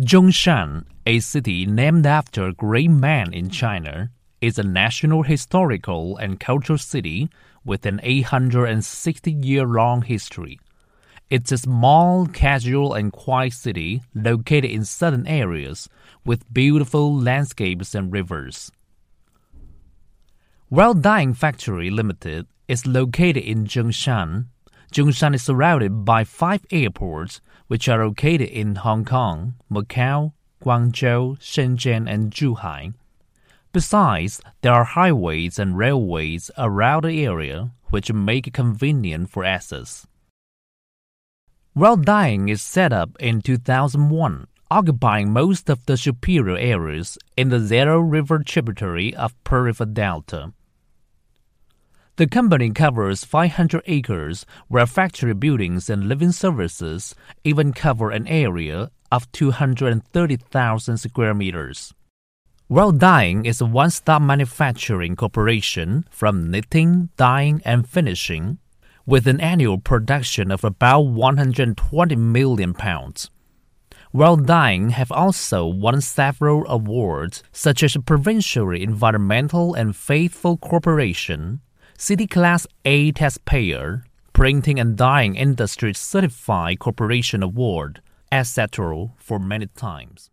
Zhongshan, a city named after a great man in China, is a national historical and cultural city with an 860 year long history. It's a small, casual, and quiet city located in southern areas with beautiful landscapes and rivers. World Dyeing Factory Limited is located in Zhongshan. Zhongshan is surrounded by five airports, which are located in Hong Kong, Macau, Guangzhou, Shenzhen, and Zhuhai. Besides, there are highways and railways around the area, which make it convenient for access. World Dyeing is set up in 2001, occupying most of the superior areas in the Zero River tributary of Pearl River Delta. The company covers 500 acres, where factory buildings and living services even cover an area of 230,000 square meters. World Dyeing is a one-stop manufacturing corporation from knitting, dyeing, and finishing, with an annual production of about 120 million pounds. World Dyeing have also won several awards, such as Provincial Environmental and Faithful Corporation, City Class A Taxpayer, Printing and Dyeing Industry Certified Corporation Award, etc. for many times.